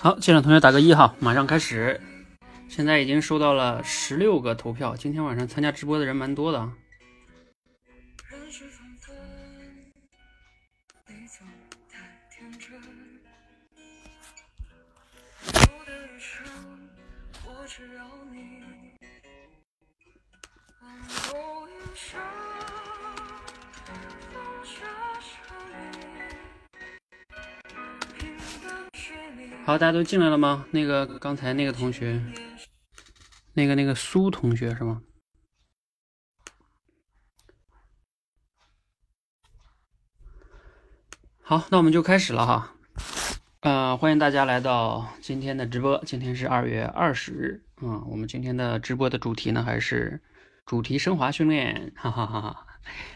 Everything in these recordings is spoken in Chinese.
好，现场同学打个一哈，马上开始。现在已经收到了十六个投票，今天晚上参加直播的人蛮多的啊。好，大家都进来了吗？那个刚才那个同学，那个那个苏同学是吗？好，那我们就开始了哈。呃，欢迎大家来到今天的直播。今天是二月二十日，嗯，我们今天的直播的主题呢还是主题升华训练，哈哈哈哈。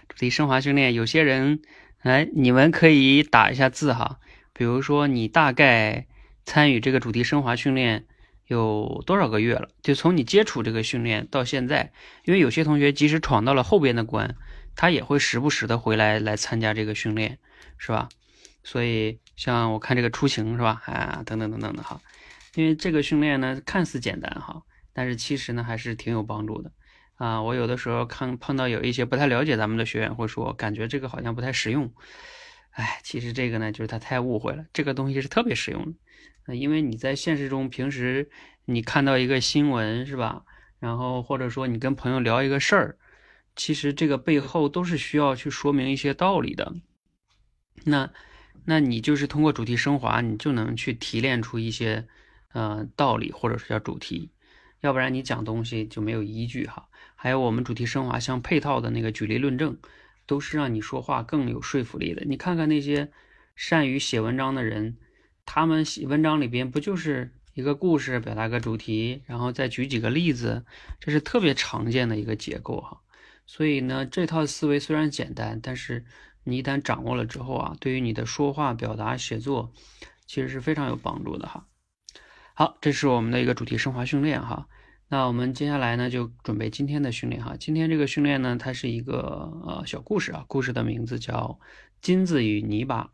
主题升华训练，有些人，哎，你们可以打一下字哈，比如说你大概。参与这个主题升华训练有多少个月了？就从你接触这个训练到现在，因为有些同学即使闯到了后边的关，他也会时不时的回来来参加这个训练，是吧？所以像我看这个出行是吧？啊，等等等等的哈，因为这个训练呢看似简单哈，但是其实呢还是挺有帮助的啊。我有的时候看碰到有一些不太了解咱们的学员会说，感觉这个好像不太实用。哎，其实这个呢就是他太误会了，这个东西是特别实用的。因为你在现实中平时你看到一个新闻是吧？然后或者说你跟朋友聊一个事儿，其实这个背后都是需要去说明一些道理的。那那你就是通过主题升华，你就能去提炼出一些呃道理或者是叫主题，要不然你讲东西就没有依据哈。还有我们主题升华相配套的那个举例论证，都是让你说话更有说服力的。你看看那些善于写文章的人。他们写文章里边不就是一个故事，表达个主题，然后再举几个例子，这是特别常见的一个结构哈。所以呢，这套思维虽然简单，但是你一旦掌握了之后啊，对于你的说话、表达、写作，其实是非常有帮助的哈。好，这是我们的一个主题升华训练哈。那我们接下来呢，就准备今天的训练哈。今天这个训练呢，它是一个呃小故事啊，故事的名字叫《金子与泥巴》。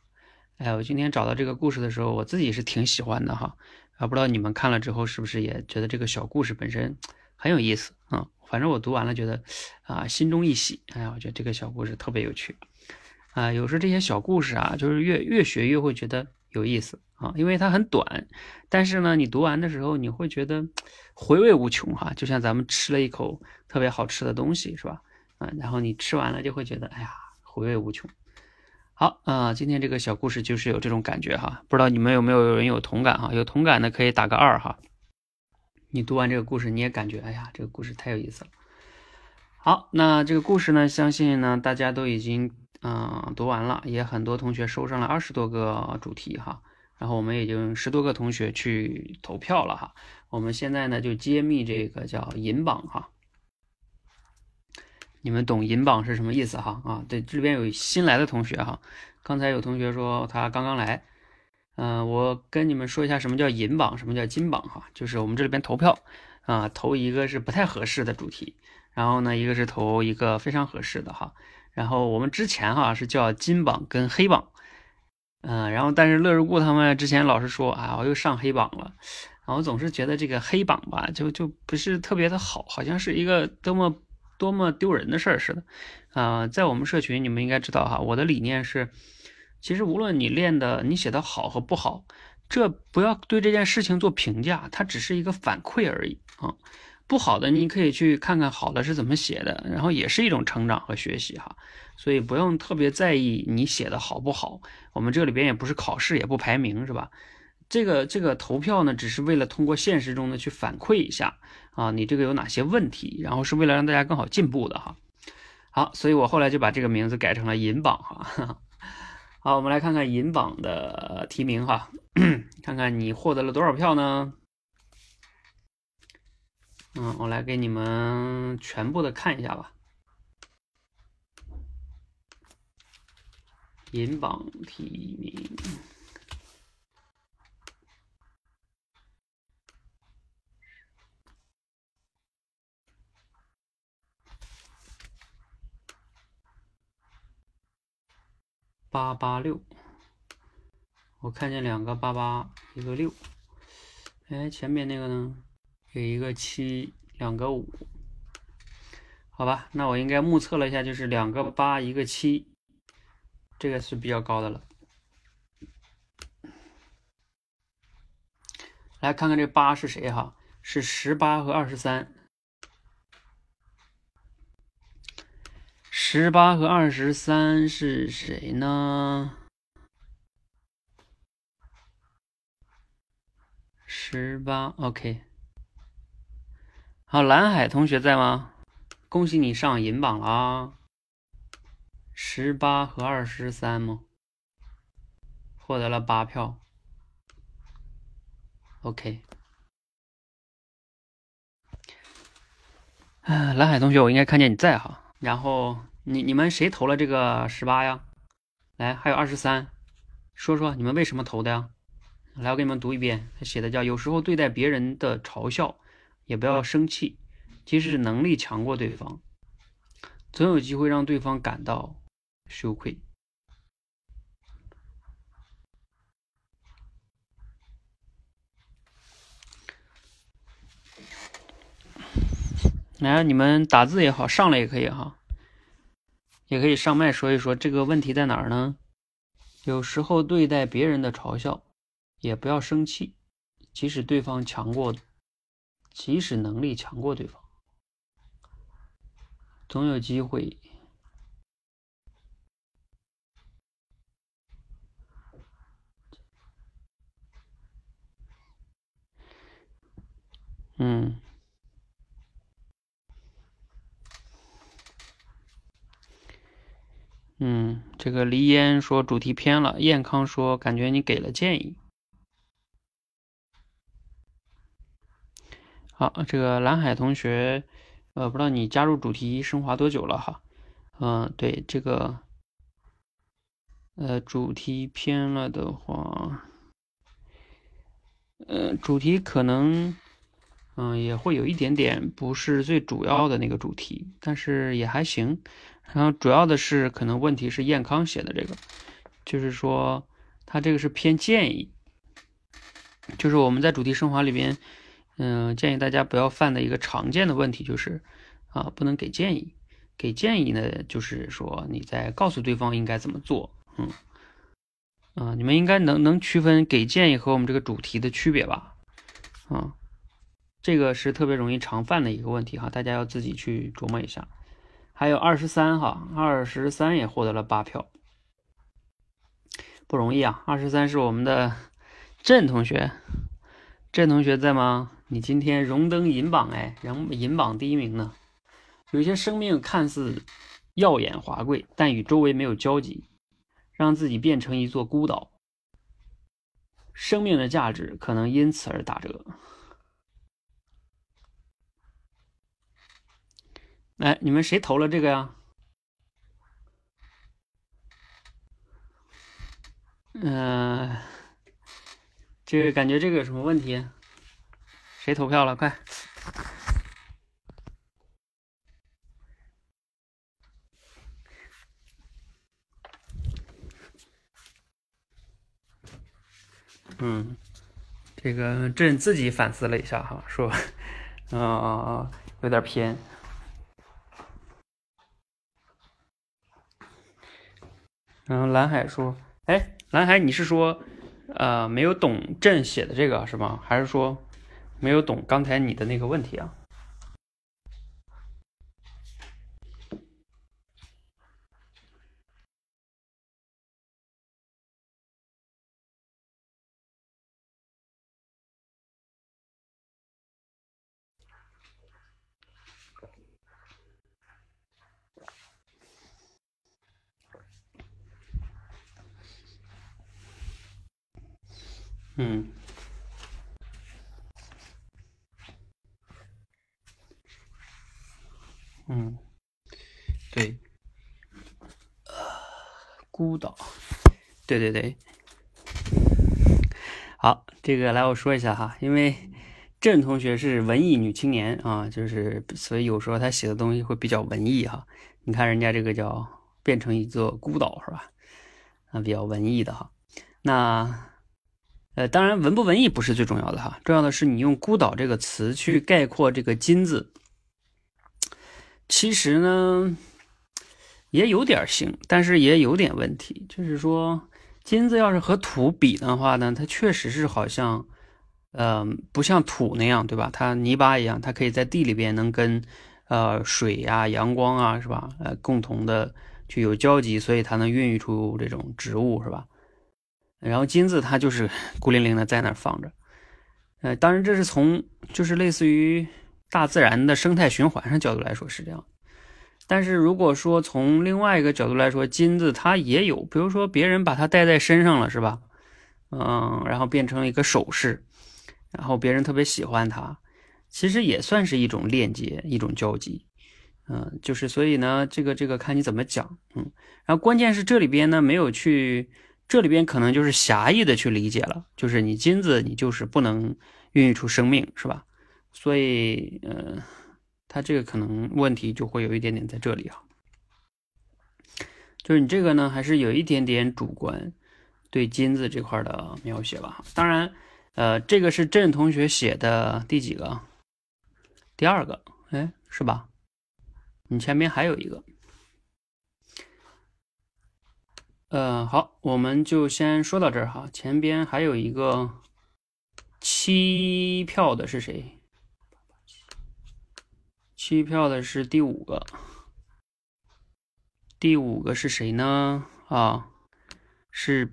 哎，我今天找到这个故事的时候，我自己是挺喜欢的哈，啊，不知道你们看了之后是不是也觉得这个小故事本身很有意思啊？反正我读完了觉得啊，心中一喜。哎呀，我觉得这个小故事特别有趣啊。有时候这些小故事啊，就是越越学越会觉得有意思啊，因为它很短，但是呢，你读完的时候你会觉得回味无穷哈，就像咱们吃了一口特别好吃的东西是吧？啊，然后你吃完了就会觉得哎呀，回味无穷。好啊，今天这个小故事就是有这种感觉哈，不知道你们有没有人有同感哈？有同感的可以打个二哈。你读完这个故事，你也感觉哎呀，这个故事太有意思了。好，那这个故事呢，相信呢大家都已经嗯读完了，也很多同学收上了二十多个主题哈，然后我们已经十多个同学去投票了哈。我们现在呢就揭秘这个叫银榜哈。你们懂银榜是什么意思哈？啊，对，这边有新来的同学哈。刚才有同学说他刚刚来，嗯，我跟你们说一下什么叫银榜，什么叫金榜哈。就是我们这里边投票啊，投一个是不太合适的主题，然后呢，一个是投一个非常合适的哈。然后我们之前哈是叫金榜跟黑榜，嗯，然后但是乐如故他们之前老是说啊，我又上黑榜了，然后总是觉得这个黑榜吧，就就不是特别的好，好像是一个多么。多么丢人的事儿似的，啊，在我们社群，你们应该知道哈，我的理念是，其实无论你练的你写的好和不好，这不要对这件事情做评价，它只是一个反馈而已啊。不好的你可以去看看好的是怎么写的，然后也是一种成长和学习哈。所以不用特别在意你写的好不好，我们这里边也不是考试，也不排名，是吧？这个这个投票呢，只是为了通过现实中的去反馈一下啊，你这个有哪些问题，然后是为了让大家更好进步的哈。好，所以我后来就把这个名字改成了银榜哈。好，我们来看看银榜的提名哈，看看你获得了多少票呢？嗯，我来给你们全部的看一下吧。银榜提名。八八六，我看见两个八八，一个六。哎，前面那个呢？有一个七，两个五。好吧，那我应该目测了一下，就是两个八，一个七，这个是比较高的了。来看看这八是谁哈？是十八和二十三。十八和二十三是谁呢？十八，OK。好，蓝海同学在吗？恭喜你上银榜了啊！十八和二十三吗？获得了八票。OK。啊，蓝海同学，我应该看见你在哈。然后。你你们谁投了这个十八呀？来，还有二十三，说说你们为什么投的呀？来，我给你们读一遍，他写的叫：有时候对待别人的嘲笑，也不要生气，即使能力强过对方，总有机会让对方感到羞愧。来，你们打字也好，上来也可以哈。也可以上麦说一说这个问题在哪儿呢？有时候对待别人的嘲笑，也不要生气，即使对方强过，即使能力强过对方，总有机会。嗯。嗯，这个黎烟说主题偏了，燕康说感觉你给了建议。好，这个蓝海同学，呃，不知道你加入主题升华多久了哈？嗯，对，这个，呃，主题偏了的话，呃，主题可能，嗯，也会有一点点不是最主要的那个主题，但是也还行。然后主要的是，可能问题是燕康写的这个，就是说他这个是偏建议，就是我们在主题升华里边，嗯，建议大家不要犯的一个常见的问题就是，啊，不能给建议。给建议呢，就是说你在告诉对方应该怎么做，嗯，啊，你们应该能能区分给建议和我们这个主题的区别吧？啊，这个是特别容易常犯的一个问题哈，大家要自己去琢磨一下。还有二十三哈，二十三也获得了八票，不容易啊！二十三是我们的郑同学，郑同学在吗？你今天荣登银榜哎，荣银榜第一名呢。有些生命看似耀眼华贵，但与周围没有交集，让自己变成一座孤岛，生命的价值可能因此而打折。来，你们谁投了这个呀？嗯，这个感觉这个有什么问题？谁投票了？快！嗯，这个朕自己反思了一下哈，说，啊啊啊，有点偏。然后蓝海说：“哎，蓝海，你是说，呃，没有懂朕写的这个是吗？还是说，没有懂刚才你的那个问题啊？”嗯，嗯，对，孤岛，对对对，好，这个来我说一下哈，因为郑同学是文艺女青年啊，就是所以有时候他写的东西会比较文艺哈。你看人家这个叫变成一座孤岛是吧？啊，比较文艺的哈。那呃，当然文不文艺不是最重要的哈，重要的是你用孤岛这个词去概括这个金字，其实呢也有点行，但是也有点问题，就是说金子要是和土比的话呢，它确实是好像。嗯，不像土那样，对吧？它泥巴一样，它可以在地里边能跟，呃，水呀、阳光啊，是吧？呃，共同的去有交集，所以它能孕育出这种植物，是吧？然后金子它就是 孤零零的在那儿放着，呃，当然这是从就是类似于大自然的生态循环上角度来说是这样，但是如果说从另外一个角度来说，金子它也有，比如说别人把它戴在身上了，是吧？嗯，然后变成了一个首饰。然后别人特别喜欢它，其实也算是一种链接，一种交集，嗯，就是所以呢，这个这个看你怎么讲，嗯，然后关键是这里边呢没有去，这里边可能就是狭义的去理解了，就是你金子你就是不能孕育出生命，是吧？所以，呃，他这个可能问题就会有一点点在这里哈，就是你这个呢还是有一点点主观对金子这块的描写吧，当然。呃，这个是郑同学写的第几个？第二个，哎，是吧？你前面还有一个。呃，好，我们就先说到这儿哈。前边还有一个七票的是谁？七票的是第五个。第五个是谁呢？啊，是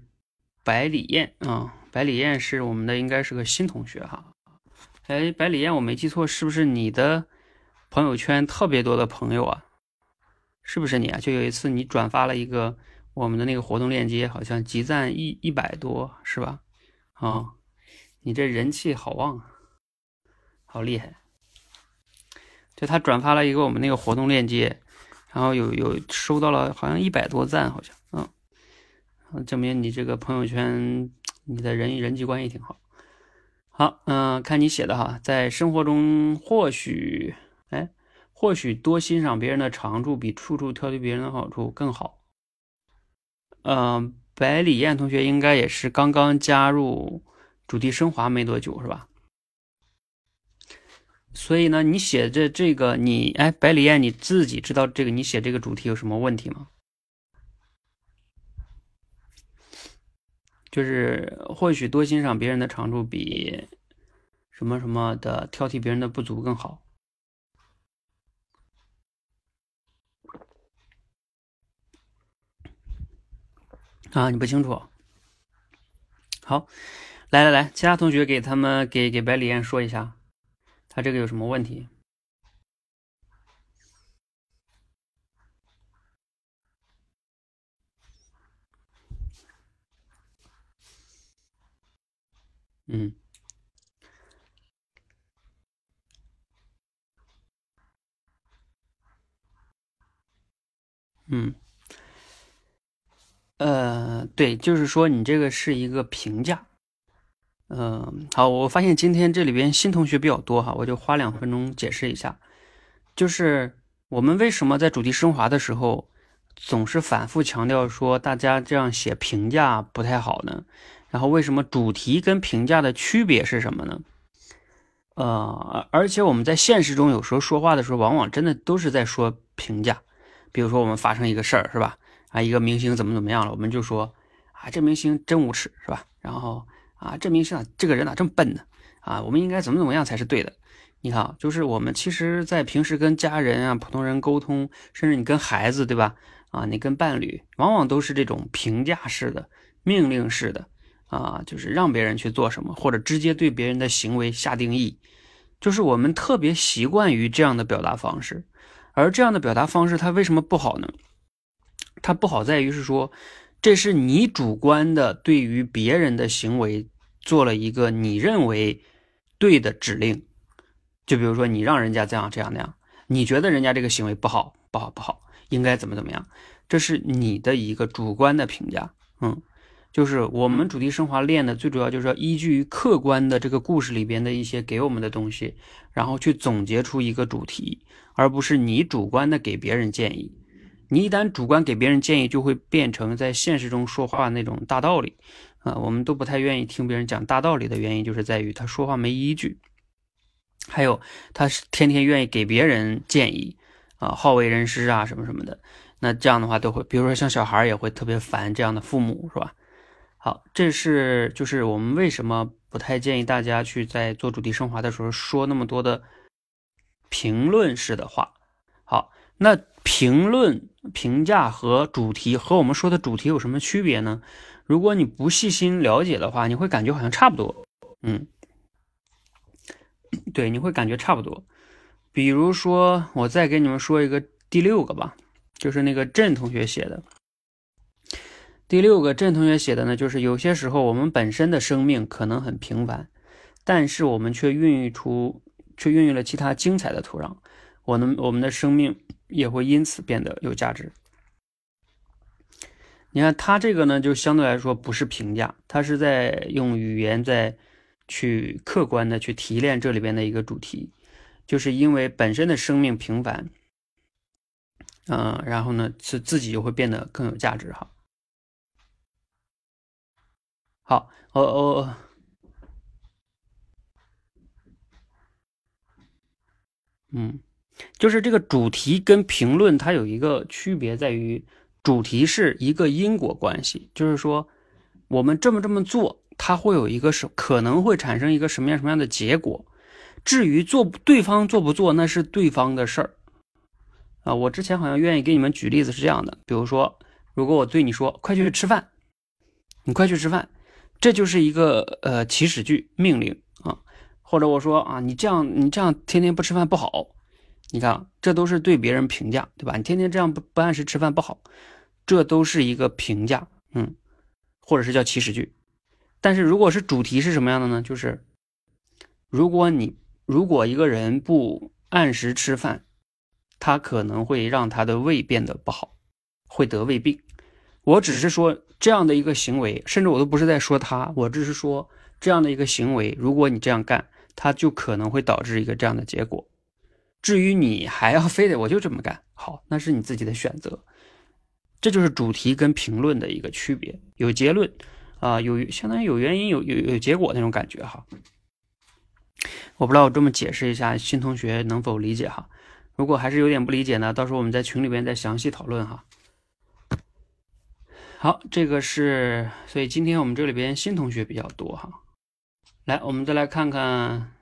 百里燕啊。百里燕是我们的，应该是个新同学哈。哎，百里燕，我没记错，是不是你的朋友圈特别多的朋友啊？是不是你啊？就有一次你转发了一个我们的那个活动链接，好像集赞一一百多，是吧？啊，你这人气好旺啊，好厉害！就他转发了一个我们那个活动链接，然后有有收到了好像一百多赞，好像，嗯，证明你这个朋友圈。你的人人际关系挺好，好，嗯，看你写的哈，在生活中或许，哎，或许多欣赏别人的长处，比处处挑剔别人的好处更好。嗯，百里燕同学应该也是刚刚加入主题升华没多久是吧？所以呢，你写这这个，你哎，百里燕你自己知道这个你写这个主题有什么问题吗？就是或许多欣赏别人的长处，比什么什么的挑剔别人的不足更好啊！你不清楚？好，来来来，其他同学给他们给给白里燕说一下，他这个有什么问题？嗯，嗯，对，就是说你这个是一个评价。嗯，好，我发现今天这里边新同学比较多哈，我就花两分钟解释一下，就是我们为什么在主题升华的时候总是反复强调说大家这样写评价不太好呢？然后为什么主题跟评价的区别是什么呢？呃，而且我们在现实中有时候说话的时候，往往真的都是在说评价。比如说我们发生一个事儿，是吧？啊，一个明星怎么怎么样了，我们就说啊，这明星真无耻，是吧？然后啊，这明星啊，这个人咋这么笨呢？啊，我们应该怎么怎么样才是对的？你看啊，就是我们其实，在平时跟家人啊、普通人沟通，甚至你跟孩子，对吧？啊，你跟伴侣，往往都是这种评价式的、命令式的。啊，就是让别人去做什么，或者直接对别人的行为下定义，就是我们特别习惯于这样的表达方式。而这样的表达方式，它为什么不好呢？它不好在于是说，这是你主观的对于别人的行为做了一个你认为对的指令。就比如说，你让人家这样这样那样，你觉得人家这个行为不好，不好，不好，应该怎么怎么样？这是你的一个主观的评价，嗯。就是我们主题升华练的最主要就是要依据于客观的这个故事里边的一些给我们的东西，然后去总结出一个主题，而不是你主观的给别人建议。你一旦主观给别人建议，就会变成在现实中说话那种大道理啊。我们都不太愿意听别人讲大道理的原因，就是在于他说话没依据，还有他是天天愿意给别人建议啊，好为人师啊什么什么的。那这样的话都会，比如说像小孩也会特别烦这样的父母，是吧？好，这是就是我们为什么不太建议大家去在做主题升华的时候说那么多的评论式的话。好，那评论、评价和主题和我们说的主题有什么区别呢？如果你不细心了解的话，你会感觉好像差不多。嗯，对，你会感觉差不多。比如说，我再给你们说一个第六个吧。就是那个郑同学写的，第六个郑同学写的呢，就是有些时候我们本身的生命可能很平凡，但是我们却孕育出，却孕育了其他精彩的土壤，我们我们的生命也会因此变得有价值。你看他这个呢，就相对来说不是评价，他是在用语言在去客观的去提炼这里边的一个主题，就是因为本身的生命平凡。嗯，然后呢，是自己就会变得更有价值哈。好，我我，嗯，就是这个主题跟评论它有一个区别，在于主题是一个因果关系，就是说我们这么这么做，它会有一个什可能会产生一个什么样什么样的结果。至于做对方做不做，那是对方的事儿。啊，我之前好像愿意给你们举例子是这样的，比如说，如果我对你说“快去吃饭”，你快去吃饭，这就是一个呃起始句命令啊，或者我说啊，你这样你这样天天不吃饭不好，你看这都是对别人评价，对吧？你天天这样不不按时吃饭不好，这都是一个评价，嗯，或者是叫祈使句。但是如果是主题是什么样的呢？就是如果你如果一个人不按时吃饭。他可能会让他的胃变得不好，会得胃病。我只是说这样的一个行为，甚至我都不是在说他，我只是说这样的一个行为，如果你这样干，他就可能会导致一个这样的结果。至于你还要非得我就这么干，好，那是你自己的选择。这就是主题跟评论的一个区别，有结论啊，有相当于有原因有有有结果那种感觉哈。我不知道我这么解释一下，新同学能否理解哈？如果还是有点不理解呢，到时候我们在群里边再详细讨论哈。好，这个是，所以今天我们这里边新同学比较多哈。来，我们再来看看，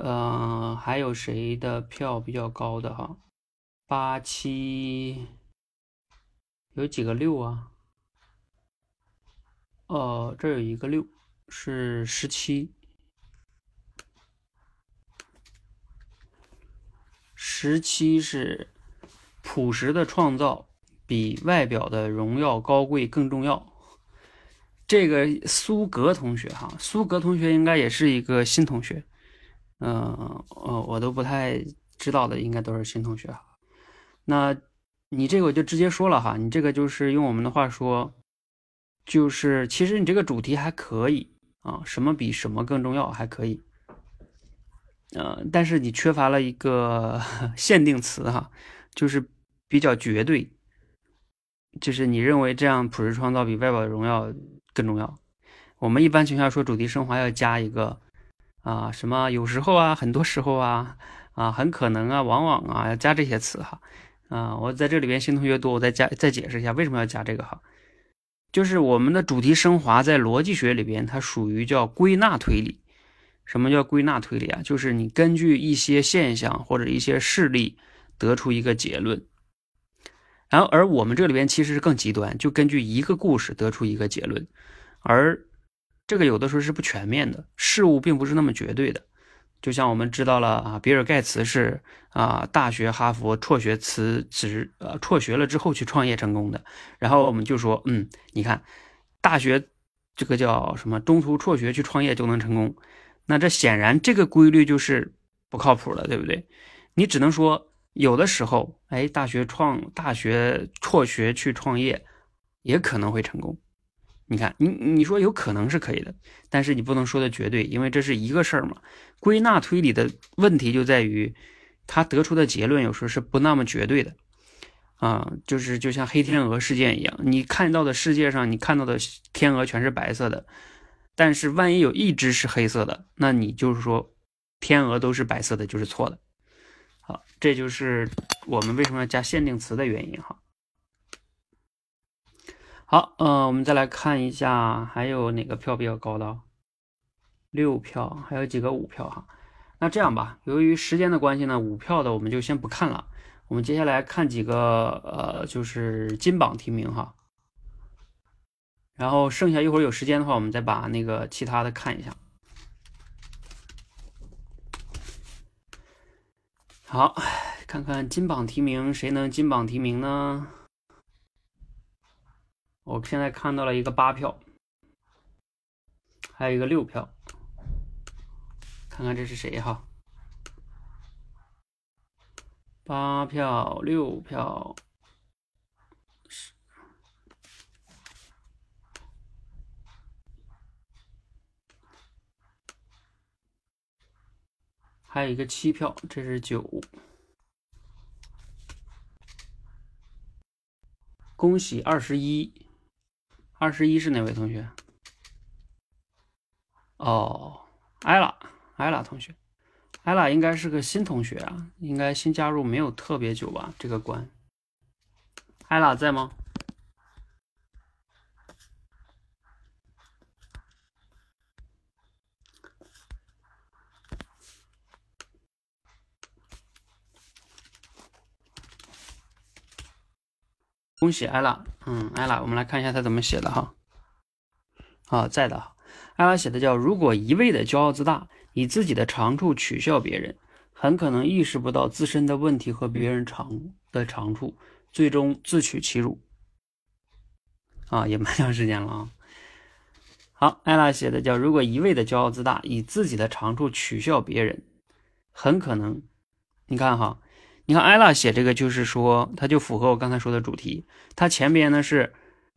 呃，还有谁的票比较高的哈？八七，有几个六啊？哦，这有一个六，是十七。十七是朴实的创造比外表的荣耀高贵更重要。这个苏格同学哈，苏格同学应该也是一个新同学，嗯呃，我都不太知道的，应该都是新同学哈。那你这个我就直接说了哈，你这个就是用我们的话说，就是其实你这个主题还可以啊，什么比什么更重要，还可以。呃，但是你缺乏了一个 限定词哈，就是比较绝对，就是你认为这样朴实创造比外表的荣耀更重要。我们一般情况下说主题升华要加一个啊什么有时候啊很多时候啊啊很可能啊往往啊要加这些词哈啊我在这里边新同学多我再加再解释一下为什么要加这个哈，就是我们的主题升华在逻辑学里边它属于叫归纳推理。什么叫归纳推理啊？就是你根据一些现象或者一些事例得出一个结论，然后而我们这里边其实是更极端，就根据一个故事得出一个结论，而这个有的时候是不全面的，事物并不是那么绝对的。就像我们知道了啊，比尔盖茨是啊大学哈佛辍学辞职，呃辍学了之后去创业成功的，然后我们就说，嗯，你看大学这个叫什么，中途辍学去创业就能成功。那这显然这个规律就是不靠谱的，对不对？你只能说有的时候，哎，大学创大学辍学去创业，也可能会成功。你看，你你说有可能是可以的，但是你不能说的绝对，因为这是一个事儿嘛。归纳推理的问题就在于，他得出的结论有时候是不那么绝对的。啊，就是就像黑天鹅事件一样，你看到的世界上，你看到的天鹅全是白色的，但是万一有一只是黑色的，那你就是说天鹅都是白色的，就是错的。好，这就是我们为什么要加限定词的原因哈。好，嗯，我们再来看一下，还有哪个票比较高的？六票，还有几个五票哈。那这样吧，由于时间的关系呢，五票的我们就先不看了。我们接下来看几个，呃，就是金榜题名哈。然后剩下一会儿有时间的话，我们再把那个其他的看一下。好，看看金榜题名，谁能金榜题名呢？我现在看到了一个八票，还有一个六票。看看这是谁哈？八票、六票，还有一个七票，这是九。恭喜二十一，二十一是哪位同学？哦，艾拉。艾拉同学，艾拉应该是个新同学啊，应该新加入，没有特别久吧？这个关，艾拉在吗？恭喜艾拉，嗯，艾拉，我们来看一下他怎么写的哈。啊，在的，艾拉写的叫：如果一味的骄傲自大。以自己的长处取笑别人，很可能意识不到自身的问题和别人长的长处，最终自取其辱。啊，也蛮长时间了啊。好，艾拉写的叫：如果一味的骄傲自大，以自己的长处取笑别人，很可能，你看哈，你看艾拉写这个就是说，他就符合我刚才说的主题。他前边呢是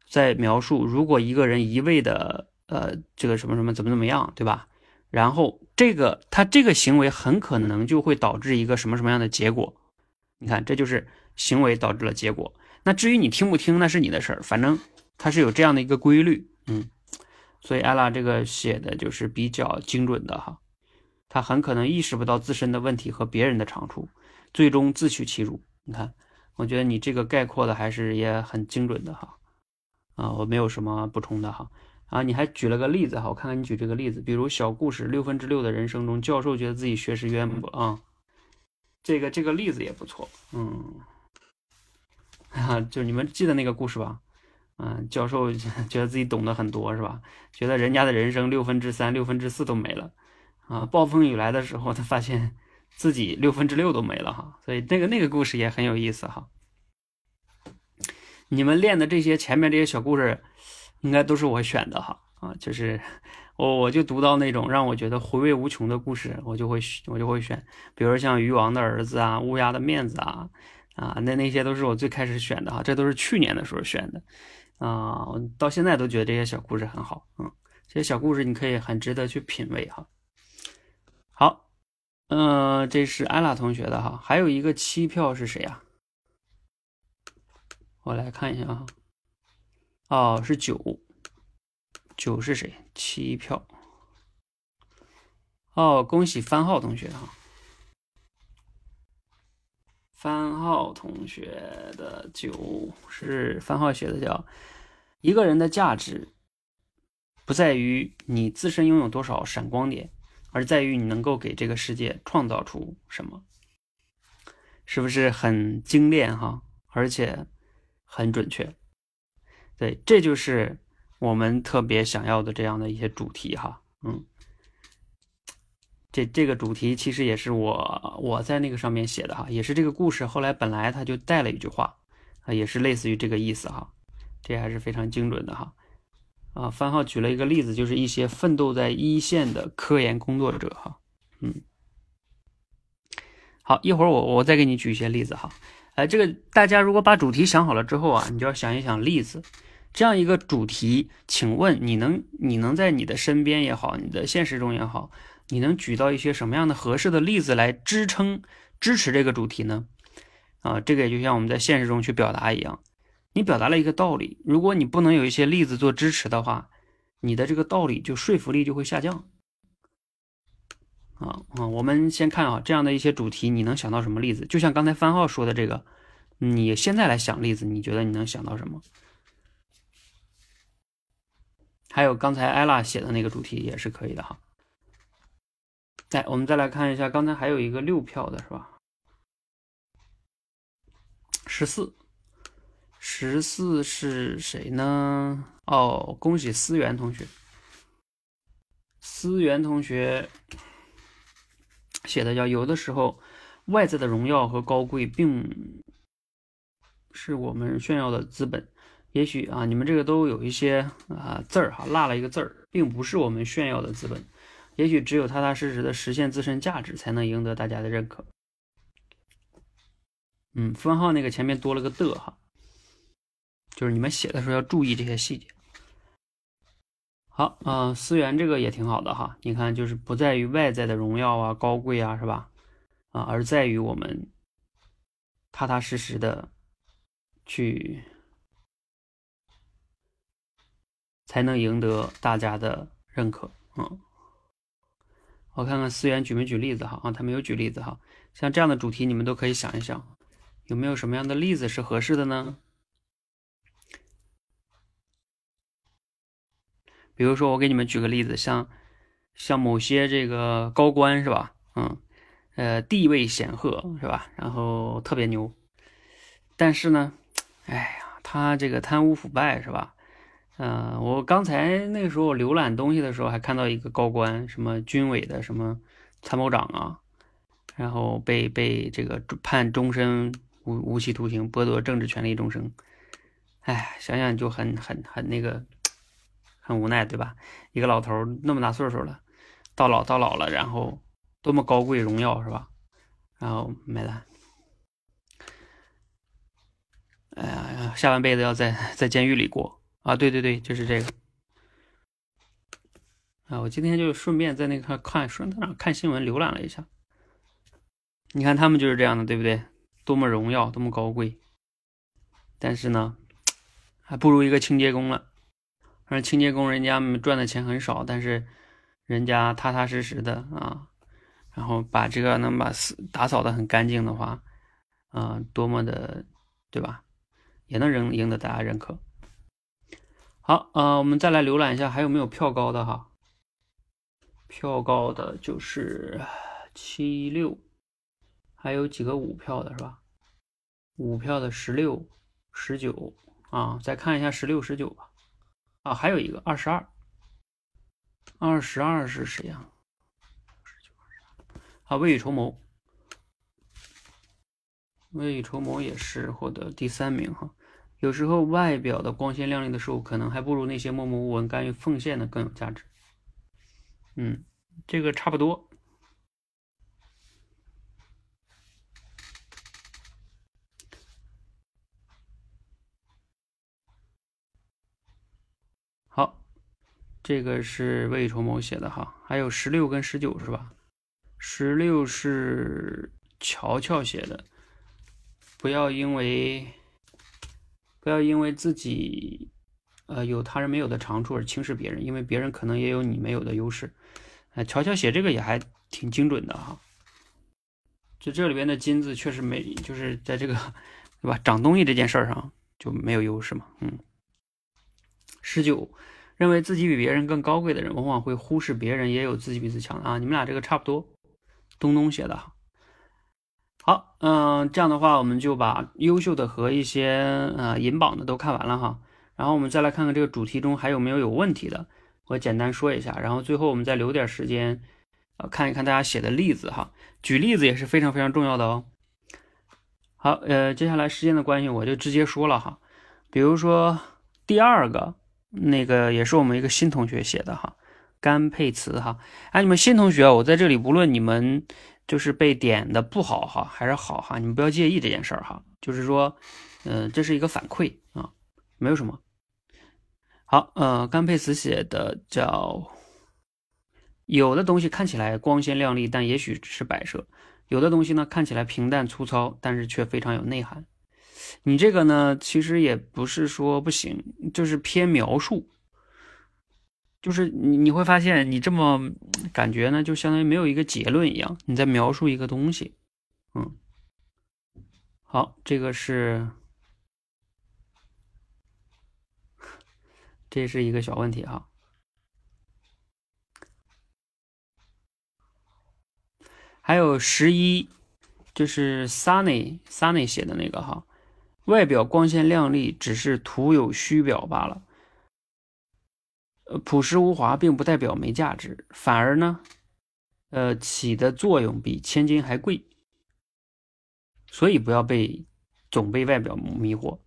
在描述，如果一个人一味的呃这个什么什么怎么怎么样，对吧？然后这个他这个行为很可能就会导致一个什么什么样的结果？你看，这就是行为导致了结果。那至于你听不听，那是你的事儿。反正它是有这样的一个规律，嗯。所以艾拉这个写的就是比较精准的哈。他很可能意识不到自身的问题和别人的长处，最终自取其辱。你看，我觉得你这个概括的还是也很精准的哈。啊，我没有什么补充的哈。啊，你还举了个例子哈，我看看你举这个例子，比如小故事六分之六的人生中，教授觉得自己学识渊博啊，这个这个例子也不错，嗯，啊，就你们记得那个故事吧？嗯，教授觉得自己懂得很多是吧？觉得人家的人生六分之三、六分之四都没了，啊，暴风雨来的时候，他发现自己六分之六都没了哈，所以那个那个故事也很有意思哈。你们练的这些前面这些小故事。应该都是我选的哈啊，就是我我就读到那种让我觉得回味无穷的故事，我就会我就会选，比如像鱼王的儿子啊，乌鸦的面子啊啊，那那些都是我最开始选的哈，这都是去年的时候选的啊，我到现在都觉得这些小故事很好，嗯，这些小故事你可以很值得去品味哈。好，嗯，这是安娜同学的哈，还有一个七票是谁呀？我来看一下啊。哦，是九，九是谁？七票。哦，恭喜番号同学哈！番号同学的九是番号写的，叫一个人的价值不在于你自身拥有多少闪光点，而在于你能够给这个世界创造出什么，是不是很精炼哈？而且很准确。对，这就是我们特别想要的这样的一些主题哈，嗯，这这个主题其实也是我我在那个上面写的哈，也是这个故事后来本来他就带了一句话啊，也是类似于这个意思哈，这还是非常精准的哈，啊，番号举了一个例子，就是一些奋斗在一线的科研工作者哈，嗯，好，一会儿我我再给你举一些例子哈，哎，这个大家如果把主题想好了之后啊，你就要想一想例子。这样一个主题，请问你能你能在你的身边也好，你的现实中也好，你能举到一些什么样的合适的例子来支撑支持这个主题呢？啊，这个也就像我们在现实中去表达一样，你表达了一个道理，如果你不能有一些例子做支持的话，你的这个道理就说服力就会下降。啊啊，我们先看啊，这样的一些主题，你能想到什么例子？就像刚才番号说的这个，你现在来想例子，你觉得你能想到什么？还有刚才艾拉写的那个主题也是可以的哈。来，我们再来看一下，刚才还有一个六票的是吧？十四，十四是谁呢？哦，恭喜思源同学，思源同学写的叫有的时候外在的荣耀和高贵，并是我们炫耀的资本。也许啊，你们这个都有一些啊字儿哈，落了一个字儿，并不是我们炫耀的资本。也许只有踏踏实实的实现自身价值，才能赢得大家的认可。嗯，分号那个前面多了个的哈，就是你们写的时候要注意这些细节。好，嗯，思源这个也挺好的哈，你看就是不在于外在的荣耀啊、高贵啊，是吧？啊，而在于我们踏踏实实的去。才能赢得大家的认可。嗯，我看看思源举没举例子哈？啊，他没有举例子哈。像这样的主题，你们都可以想一想，有没有什么样的例子是合适的呢？比如说，我给你们举个例子，像像某些这个高官是吧？嗯，呃，地位显赫是吧？然后特别牛，但是呢，哎呀，他这个贪污腐败是吧？嗯，我刚才那时候浏览东西的时候，还看到一个高官，什么军委的什么参谋长啊，然后被被这个判终身无无期徒刑，剥夺政治权利终生。哎，想想就很很很那个，很无奈，对吧？一个老头那么大岁数了，到老到老了，然后多么高贵荣耀是吧？然后没了。哎呀，下半辈子要在在监狱里过。啊，对对对，就是这个。啊，我今天就顺便在那个看，顺在哪看新闻，浏览了一下。你看他们就是这样的，对不对？多么荣耀，多么高贵。但是呢，还不如一个清洁工了。反正清洁工人家赚的钱很少，但是人家踏踏实实的啊，然后把这个能把打扫的很干净的话，啊，多么的，对吧？也能赢赢得大家认可。好，呃，我们再来浏览一下，还有没有票高的哈？票高的就是七六，还有几个五票的是吧？五票的十六、十九啊，再看一下十六、十九吧。啊，还有一个二十二，二十二是谁呀？啊，未雨绸缪，未雨绸缪也是获得第三名哈。有时候外表的光鲜亮丽的事物，可能还不如那些默默无闻、甘于奉献的更有价值。嗯，这个差不多。好，这个是未雨绸缪写的哈，还有十六跟十九是吧？十六是乔乔写的，不要因为。不要因为自己，呃，有他人没有的长处而轻视别人，因为别人可能也有你没有的优势。乔乔写这个也还挺精准的哈。就这里边的“金”字确实没，就是在这个，对吧？长东西这件事儿上就没有优势嘛。嗯。十九，认为自己比别人更高贵的人，往往会忽视别人也有自己比自己强啊。你们俩这个差不多。东东写的哈。好，嗯，这样的话，我们就把优秀的和一些呃银榜的都看完了哈。然后我们再来看看这个主题中还有没有有问题的，我简单说一下。然后最后我们再留点时间，呃，看一看大家写的例子哈。举例子也是非常非常重要的哦。好，呃，接下来时间的关系，我就直接说了哈。比如说第二个那个也是我们一个新同学写的哈，甘佩慈哈。哎，你们新同学，我在这里不论你们。就是被点的不好哈，还是好哈，你们不要介意这件事儿哈。就是说，嗯，这是一个反馈啊，没有什么。好，呃，甘佩慈写的叫有的东西看起来光鲜亮丽，但也许只是摆设；有的东西呢，看起来平淡粗糙，但是却非常有内涵。你这个呢，其实也不是说不行，就是偏描述。就是你你会发现，你这么感觉呢，就相当于没有一个结论一样，你在描述一个东西。嗯，好，这个是，这是一个小问题哈。还有十一，就是 Sunny Sunny 写的那个哈，外表光鲜亮丽，只是徒有虚表罢了。呃，朴实无华并不代表没价值，反而呢，呃，起的作用比千金还贵。所以不要被总被外表迷惑，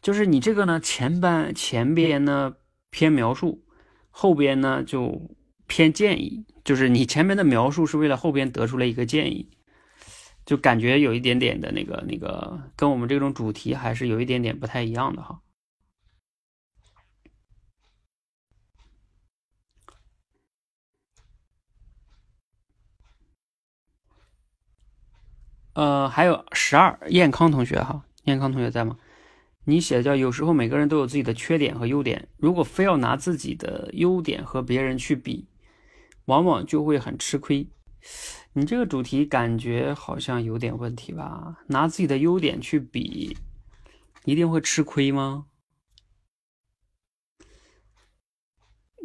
就是你这个呢，前半前边呢偏描述，后边呢就偏建议，就是你前面的描述是为了后边得出来一个建议，就感觉有一点点的那个那个，跟我们这种主题还是有一点点不太一样的哈。呃，还有十二，燕康同学哈，燕康同学在吗？你写的叫有时候每个人都有自己的缺点和优点，如果非要拿自己的优点和别人去比，往往就会很吃亏。你这个主题感觉好像有点问题吧？拿自己的优点去比，一定会吃亏吗？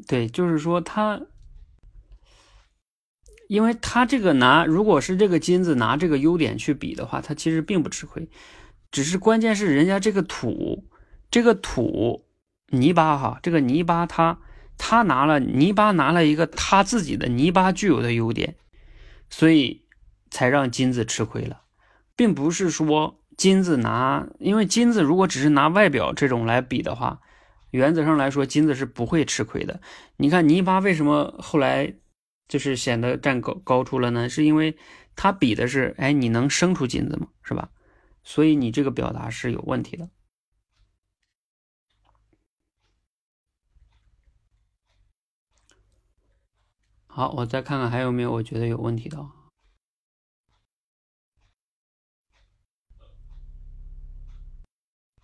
对，就是说他。因为他这个拿，如果是这个金子拿这个优点去比的话，他其实并不吃亏，只是关键是人家这个土，这个土泥巴哈，这个泥巴他他拿了泥巴拿了一个他自己的泥巴具有的优点，所以才让金子吃亏了，并不是说金子拿，因为金子如果只是拿外表这种来比的话，原则上来说金子是不会吃亏的。你看泥巴为什么后来？就是显得占高高处了呢，是因为他比的是，哎，你能生出金子吗？是吧？所以你这个表达是有问题的。好，我再看看还有没有我觉得有问题的。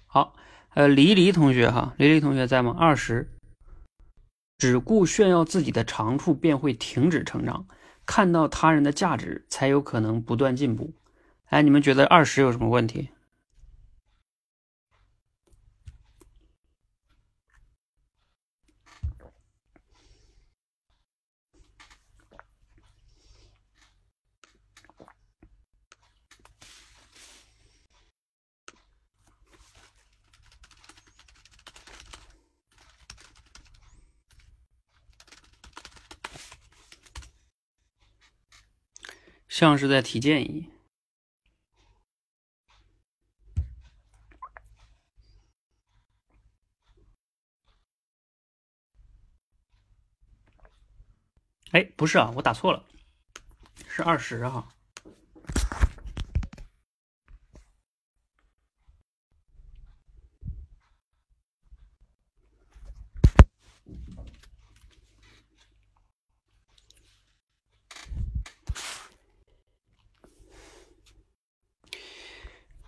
好，呃黎黎同学哈，黎黎同学在吗？二十。只顾炫耀自己的长处，便会停止成长；看到他人的价值，才有可能不断进步。哎，你们觉得二十有什么问题？像是在提建议。哎，不是啊，我打错了，是二十哈。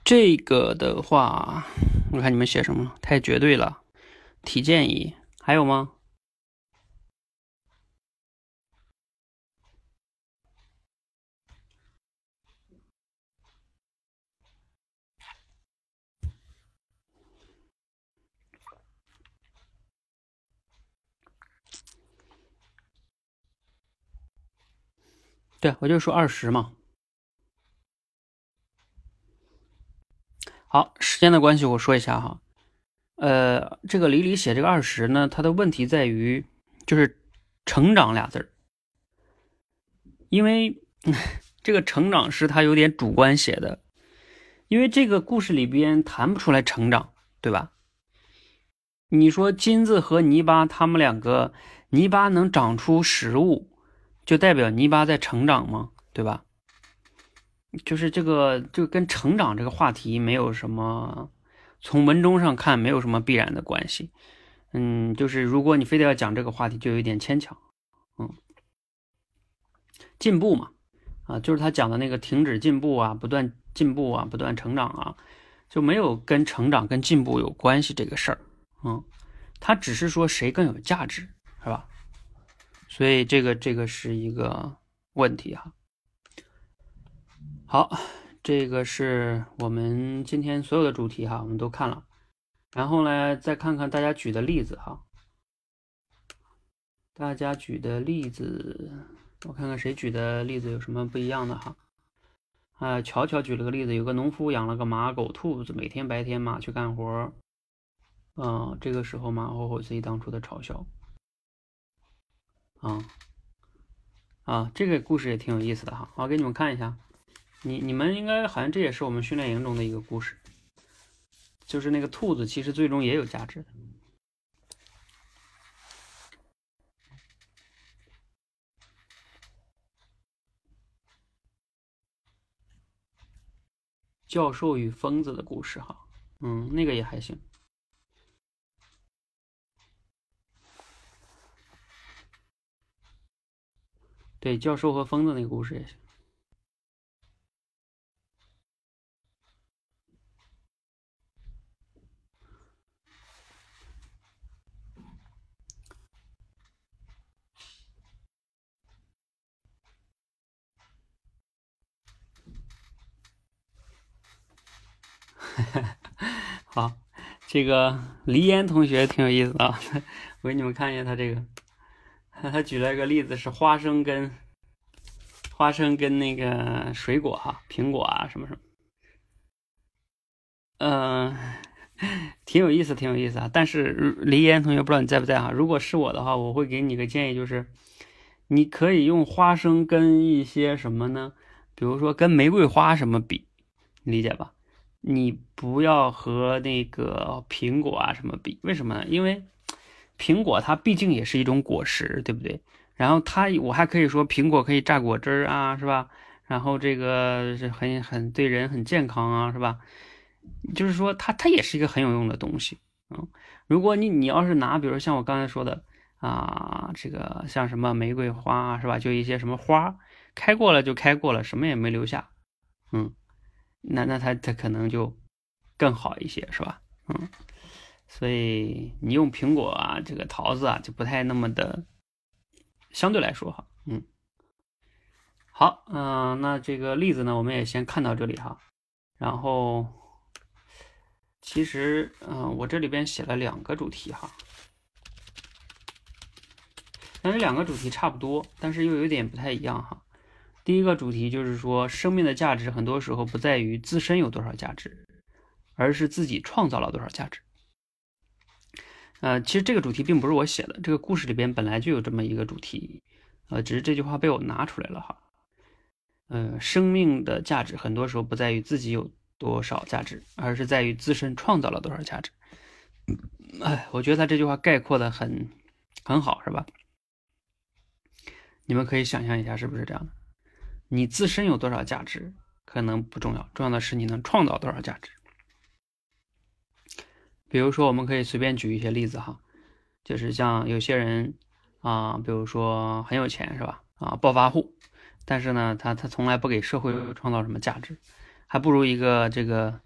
这个的话，我看你们写什么？太绝对了，提建议，还有吗？对，我就说二十嘛。好，时间的关系，我说一下哈，呃，这个李李写这个二十呢，他的问题在于就是“成长”俩字儿，因为这个成长是他有点主观写的，因为这个故事里边谈不出来成长，对吧？你说金子和泥巴，他们两个泥巴能长出食物，就代表泥巴在成长吗？对吧？就是这个，就跟成长这个话题没有什么，从文中上看没有什么必然的关系。嗯，就是如果你非得要讲这个话题，就有点牵强。嗯，进步嘛，啊，就是他讲的那个停止进步啊，不断进步啊，不断成长啊，就没有跟成长跟进步有关系这个事儿，嗯，他只是说谁更有价值，是吧？所以这个这个是一个问题哈。好，这个是我们今天所有的主题哈，我们都看了，然后呢，再看看大家举的例子哈。大家举的例子，我看看谁举的例子有什么不一样的哈。啊，乔乔举了个例子，有个农夫养了个马、狗、兔子，每天白天马去干活，嗯，这个时候马后悔自己当初的嘲笑。啊啊，这个故事也挺有意思的哈，我给你们看一下。你你们应该好像这也是我们训练营中的一个故事，就是那个兔子其实最终也有价值的。教授与疯子的故事，哈，嗯，那个也还行。对，教授和疯子那个故事也行。好，这个黎烟同学挺有意思啊，我给你们看一下他这个，他举了一个例子是花生跟花生跟那个水果哈，苹果啊什么什么，嗯，挺有意思，挺有意思啊。但是黎烟同学不知道你在不在哈？如果是我的话，我会给你个建议，就是你可以用花生跟一些什么呢？比如说跟玫瑰花什么比，理解吧？你不要和那个苹果啊什么比，为什么呢？因为苹果它毕竟也是一种果实，对不对？然后它，我还可以说苹果可以榨果汁儿啊，是吧？然后这个是很很对人很健康啊，是吧？就是说它它也是一个很有用的东西，嗯。如果你你要是拿，比如像我刚才说的啊，这个像什么玫瑰花是吧？就一些什么花开过了就开过了，什么也没留下，嗯。那那它它可能就更好一些，是吧？嗯，所以你用苹果啊，这个桃子啊，就不太那么的，相对来说哈，嗯，好，嗯，那这个例子呢，我们也先看到这里哈。然后，其实，嗯，我这里边写了两个主题哈，但是两个主题差不多，但是又有点不太一样哈。第一个主题就是说，生命的价值很多时候不在于自身有多少价值，而是自己创造了多少价值。呃，其实这个主题并不是我写的，这个故事里边本来就有这么一个主题，呃，只是这句话被我拿出来了哈。呃，生命的价值很多时候不在于自己有多少价值，而是在于自身创造了多少价值。哎，我觉得他这句话概括的很很好，是吧？你们可以想象一下，是不是这样的？你自身有多少价值可能不重要，重要的是你能创造多少价值。比如说，我们可以随便举一些例子哈，就是像有些人啊，比如说很有钱是吧？啊，暴发户，但是呢，他他从来不给社会创造什么价值，还不如一个这个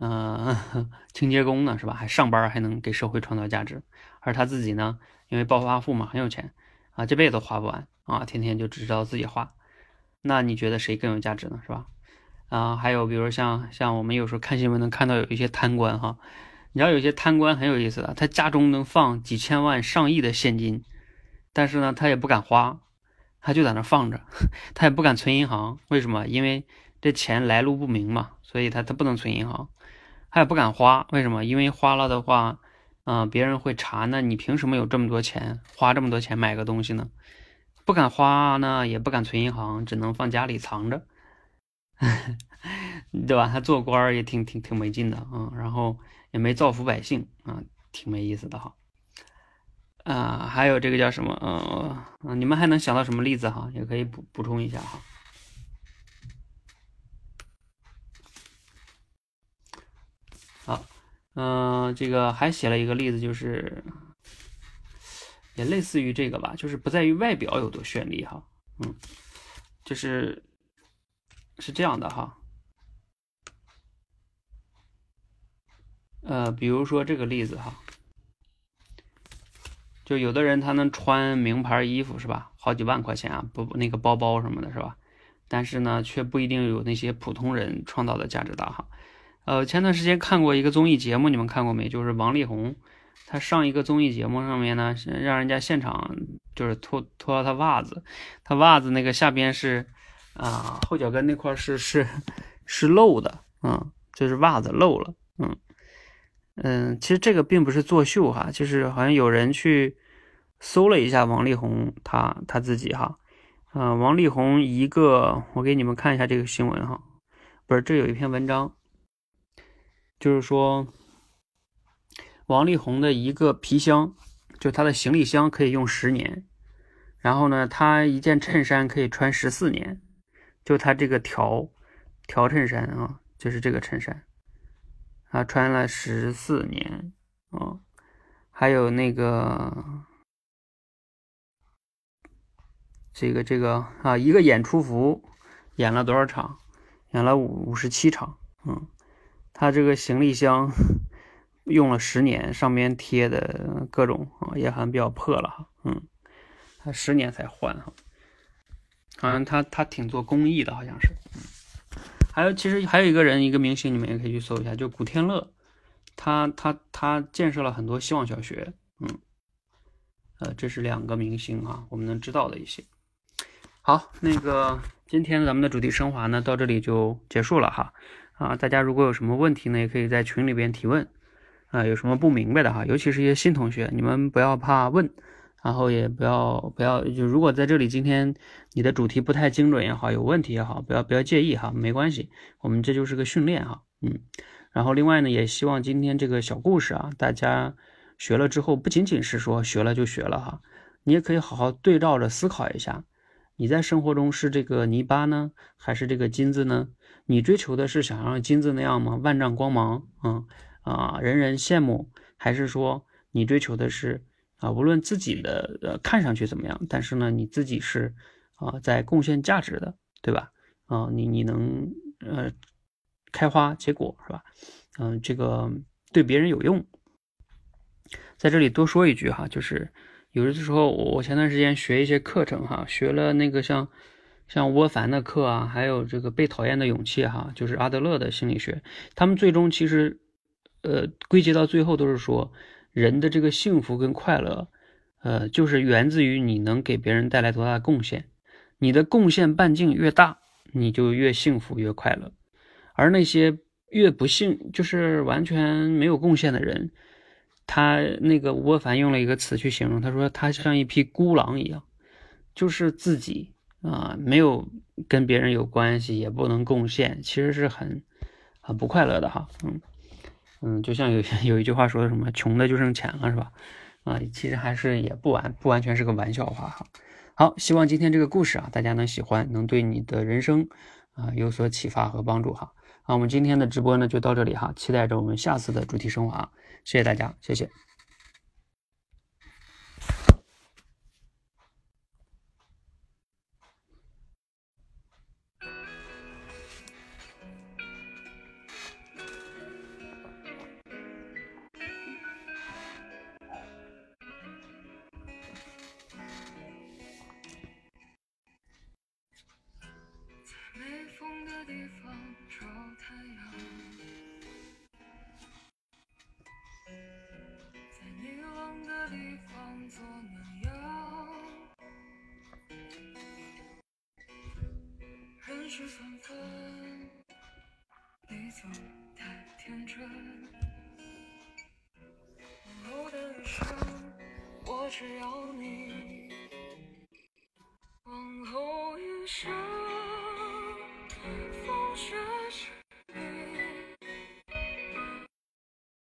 嗯 清洁工呢是吧？还上班还能给社会创造价值，而他自己呢，因为暴发户嘛，很有钱啊，这辈子都花不完啊，天天就只知道自己花。那你觉得谁更有价值呢？是吧？啊，还有比如像像我们有时候看新闻能看到有一些贪官哈，你知道有些贪官很有意思的，他家中能放几千万、上亿的现金，但是呢，他也不敢花，他就在那放着，他也不敢存银行。为什么？因为这钱来路不明嘛，所以他他不能存银行，他也不敢花。为什么？因为花了的话，嗯，别人会查。那你凭什么有这么多钱，花这么多钱买个东西呢？不敢花呢，也不敢存银行，只能放家里藏着，对吧？他做官也挺挺挺没劲的啊，然后也没造福百姓啊，挺没意思的哈。啊，还有这个叫什么？嗯，你们还能想到什么例子哈？也可以补补充一下哈。好，嗯，这个还写了一个例子，就是。也类似于这个吧，就是不在于外表有多绚丽哈，嗯，就是是这样的哈。呃，比如说这个例子哈，就有的人他能穿名牌衣服是吧？好几万块钱啊，不那个包包什么的是吧？但是呢，却不一定有那些普通人创造的价值大哈。呃，前段时间看过一个综艺节目，你们看过没？就是王力宏，他上一个综艺节目上面呢，让人家现场就是脱脱了他袜子，他袜子那个下边是啊后脚跟那块是是是漏的，嗯，就是袜子漏了，嗯。嗯，其实这个并不是作秀哈，就是好像有人去搜了一下王力宏他他自己哈，嗯，王力宏一个，我给你们看一下这个新闻哈，不是，这有一篇文章，就是说王力宏的一个皮箱，就他的行李箱可以用十年，然后呢，他一件衬衫可以穿十四年，就他这个条条衬衫啊，就是这个衬衫。他穿了十四年，哦，还有那个，这个这个啊，一个演出服演了多少场？演了五五十七场，嗯，他这个行李箱用了十年，上面贴的各种啊，也还比较破了哈，嗯，他十年才换哈，好像他他挺做公益的，好像是。嗯还有，其实还有一个人，一个明星，你们也可以去搜一下，就古天乐，他他他建设了很多希望小学，嗯，呃，这是两个明星啊，我们能知道的一些。好，那个今天咱们的主题升华呢，到这里就结束了哈，啊，大家如果有什么问题呢，也可以在群里边提问，啊，有什么不明白的哈，尤其是一些新同学，你们不要怕问。然后也不要不要，就如果在这里今天你的主题不太精准也好，有问题也好，不要不要介意哈，没关系，我们这就是个训练哈，嗯。然后另外呢，也希望今天这个小故事啊，大家学了之后，不仅仅是说学了就学了哈，你也可以好好对照着思考一下，你在生活中是这个泥巴呢，还是这个金子呢？你追求的是想让金子那样吗？万丈光芒，嗯啊，人人羡慕，还是说你追求的是？啊，无论自己的呃看上去怎么样，但是呢，你自己是啊在贡献价值的，对吧？啊，你你能呃开花结果是吧？嗯，这个对别人有用。在这里多说一句哈，就是有的时候我前段时间学一些课程哈，学了那个像像窝凡的课啊，还有这个被讨厌的勇气哈，就是阿德勒的心理学，他们最终其实呃归结到最后都是说。人的这个幸福跟快乐，呃，就是源自于你能给别人带来多大的贡献。你的贡献半径越大，你就越幸福越快乐。而那些越不幸，就是完全没有贡献的人，他那个吴伯凡用了一个词去形容，他说他像一匹孤狼一样，就是自己啊，没有跟别人有关系，也不能贡献，其实是很很不快乐的哈，嗯。嗯，就像有 有一句话说的什么，穷的就剩钱了，是吧？啊，其实还是也不完不完全是个玩笑话哈。好，希望今天这个故事啊，大家能喜欢，能对你的人生啊有所启发和帮助哈。那，我们今天的直播呢就到这里哈，期待着我们下次的主题升华，谢谢大家，谢谢。只要你。往后余生。